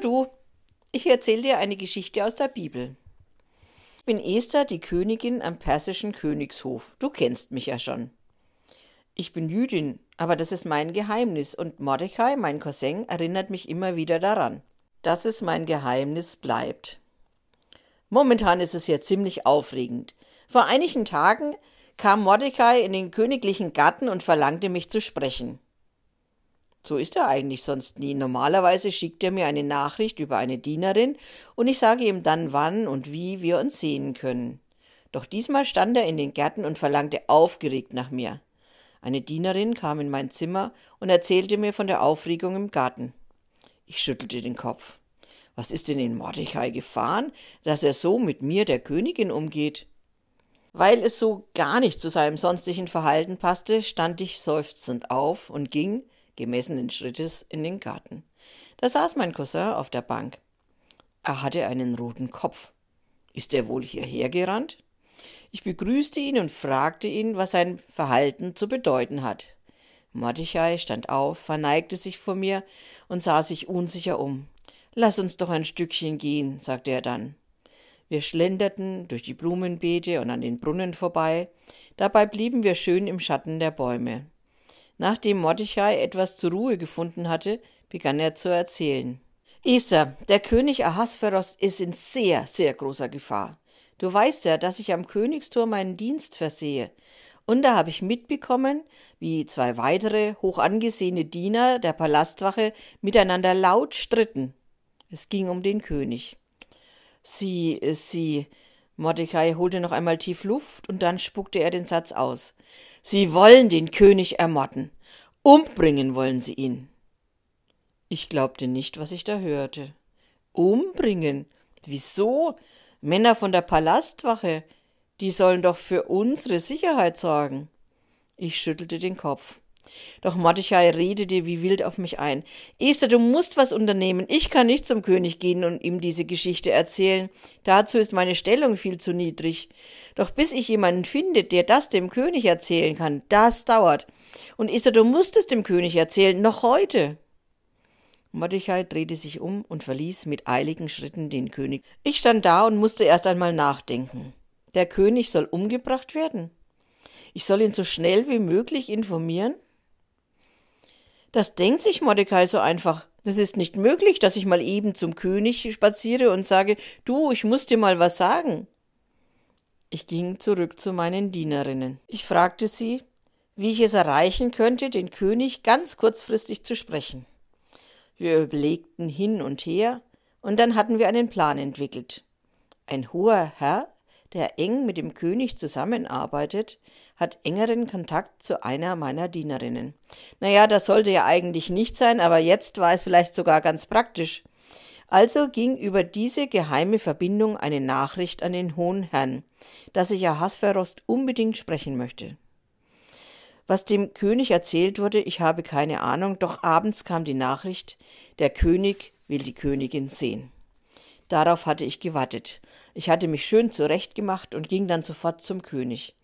du, ich erzähle dir eine Geschichte aus der Bibel. Ich bin Esther, die Königin am persischen Königshof. Du kennst mich ja schon. Ich bin Jüdin, aber das ist mein Geheimnis und Mordecai, mein Cousin, erinnert mich immer wieder daran, dass es mein Geheimnis bleibt. Momentan ist es ja ziemlich aufregend. Vor einigen Tagen kam Mordecai in den königlichen Garten und verlangte mich zu sprechen. So ist er eigentlich sonst nie. Normalerweise schickt er mir eine Nachricht über eine Dienerin und ich sage ihm dann, wann und wie wir uns sehen können. Doch diesmal stand er in den Gärten und verlangte aufgeregt nach mir. Eine Dienerin kam in mein Zimmer und erzählte mir von der Aufregung im Garten. Ich schüttelte den Kopf. Was ist denn in Mordecai gefahren, dass er so mit mir, der Königin, umgeht? Weil es so gar nicht zu seinem sonstigen Verhalten passte, stand ich seufzend auf und ging, gemessenen Schrittes in den Garten. Da saß mein Cousin auf der Bank. Er hatte einen roten Kopf. Ist er wohl hierher gerannt? Ich begrüßte ihn und fragte ihn, was sein Verhalten zu bedeuten hat. Mordechai stand auf, verneigte sich vor mir und sah sich unsicher um. Lass uns doch ein Stückchen gehen, sagte er dann. Wir schlenderten durch die Blumenbeete und an den Brunnen vorbei, dabei blieben wir schön im Schatten der Bäume. Nachdem Mordechai etwas zur Ruhe gefunden hatte, begann er zu erzählen. Esther, der König Ahasveros ist in sehr, sehr großer Gefahr. Du weißt ja, dass ich am Königstor meinen Dienst versehe. Und da habe ich mitbekommen, wie zwei weitere hochangesehene Diener der Palastwache miteinander laut stritten. Es ging um den König. Sie, sie. Mordecai holte noch einmal tief Luft und dann spuckte er den Satz aus. Sie wollen den König ermorden. Umbringen wollen sie ihn. Ich glaubte nicht, was ich da hörte. Umbringen? Wieso? Männer von der Palastwache, die sollen doch für unsere Sicherheit sorgen. Ich schüttelte den Kopf. Doch Mordechai redete wie wild auf mich ein. Esther, du musst was unternehmen. Ich kann nicht zum König gehen und ihm diese Geschichte erzählen. Dazu ist meine Stellung viel zu niedrig. Doch bis ich jemanden finde, der das dem König erzählen kann, das dauert. Und Esther, du musst es dem König erzählen, noch heute. Mordechai drehte sich um und verließ mit eiligen Schritten den König. Ich stand da und musste erst einmal nachdenken. Der König soll umgebracht werden. Ich soll ihn so schnell wie möglich informieren? Das denkt sich Mordecai so einfach. Das ist nicht möglich, dass ich mal eben zum König spaziere und sage, du, ich muss dir mal was sagen. Ich ging zurück zu meinen Dienerinnen. Ich fragte sie, wie ich es erreichen könnte, den König ganz kurzfristig zu sprechen. Wir überlegten hin und her, und dann hatten wir einen Plan entwickelt. Ein hoher Herr der eng mit dem König zusammenarbeitet, hat engeren Kontakt zu einer meiner Dienerinnen. Naja, das sollte ja eigentlich nicht sein, aber jetzt war es vielleicht sogar ganz praktisch. Also ging über diese geheime Verbindung eine Nachricht an den hohen Herrn, dass ich Ahasverost unbedingt sprechen möchte. Was dem König erzählt wurde, ich habe keine Ahnung, doch abends kam die Nachricht, der König will die Königin sehen. Darauf hatte ich gewartet. Ich hatte mich schön zurechtgemacht und ging dann sofort zum König.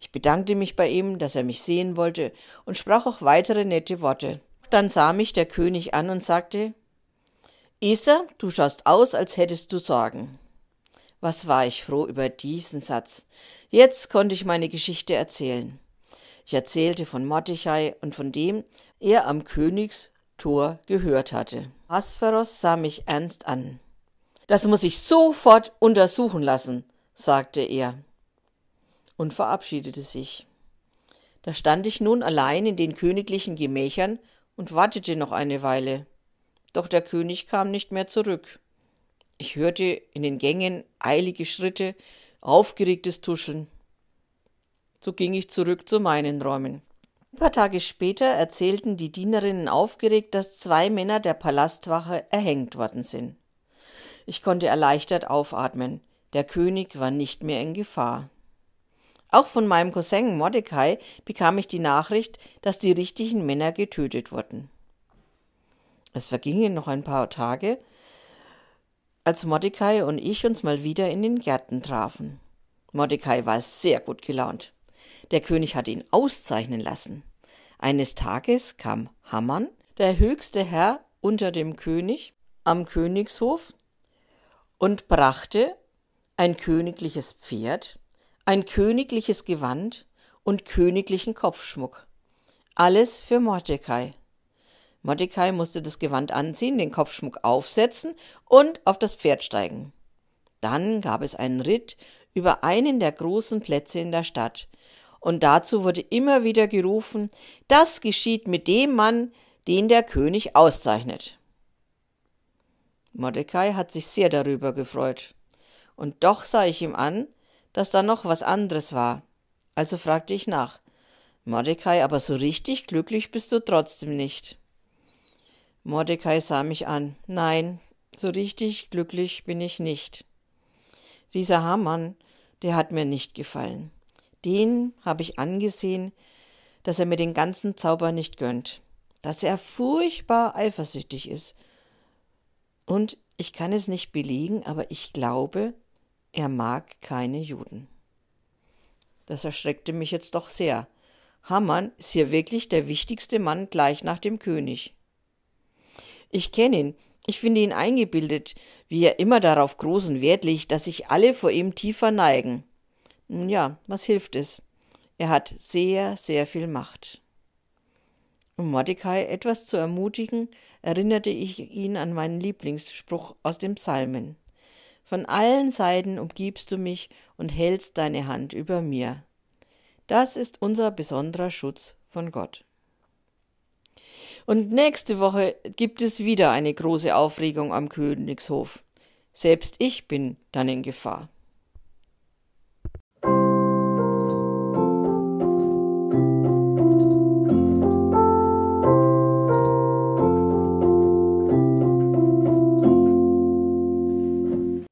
Ich bedankte mich bei ihm, dass er mich sehen wollte, und sprach auch weitere nette Worte. Dann sah mich der König an und sagte Esther, du schaust aus, als hättest du Sorgen. Was war ich froh über diesen Satz. Jetzt konnte ich meine Geschichte erzählen. Ich erzählte von Mordechai und von dem er am Königstor gehört hatte. Aspharos sah mich ernst an. Das muss ich sofort untersuchen lassen, sagte er und verabschiedete sich. Da stand ich nun allein in den königlichen Gemächern und wartete noch eine Weile. Doch der König kam nicht mehr zurück. Ich hörte in den Gängen eilige Schritte, aufgeregtes Tuscheln. So ging ich zurück zu meinen Räumen. Ein paar Tage später erzählten die Dienerinnen aufgeregt, dass zwei Männer der Palastwache erhängt worden sind. Ich konnte erleichtert aufatmen. Der König war nicht mehr in Gefahr. Auch von meinem Cousin Mordecai bekam ich die Nachricht, dass die richtigen Männer getötet wurden. Es vergingen noch ein paar Tage, als Mordecai und ich uns mal wieder in den Gärten trafen. Mordecai war sehr gut gelaunt. Der König hatte ihn auszeichnen lassen. Eines Tages kam Hammann, der höchste Herr unter dem König, am Königshof und brachte ein königliches Pferd, ein königliches Gewand und königlichen Kopfschmuck. Alles für Mordecai. Mordecai musste das Gewand anziehen, den Kopfschmuck aufsetzen und auf das Pferd steigen. Dann gab es einen Ritt über einen der großen Plätze in der Stadt, und dazu wurde immer wieder gerufen, das geschieht mit dem Mann, den der König auszeichnet. Mordecai hat sich sehr darüber gefreut, und doch sah ich ihm an, dass da noch was anderes war. Also fragte ich nach. Mordecai, aber so richtig glücklich bist du trotzdem nicht. Mordecai sah mich an. Nein, so richtig glücklich bin ich nicht. Dieser Hamann, der hat mir nicht gefallen. Den habe ich angesehen, dass er mir den ganzen Zauber nicht gönnt, dass er furchtbar eifersüchtig ist. Und ich kann es nicht belegen, aber ich glaube, er mag keine Juden. Das erschreckte mich jetzt doch sehr. Hamann ist hier wirklich der wichtigste Mann gleich nach dem König. Ich kenne ihn, ich finde ihn eingebildet, wie er immer darauf großen Wert legt, dass sich alle vor ihm tiefer neigen. Nun ja, was hilft es? Er hat sehr, sehr viel Macht. Um Mordecai etwas zu ermutigen, erinnerte ich ihn an meinen Lieblingsspruch aus dem Psalmen. Von allen Seiten umgibst du mich und hältst deine Hand über mir. Das ist unser besonderer Schutz von Gott. Und nächste Woche gibt es wieder eine große Aufregung am Königshof. Selbst ich bin dann in Gefahr.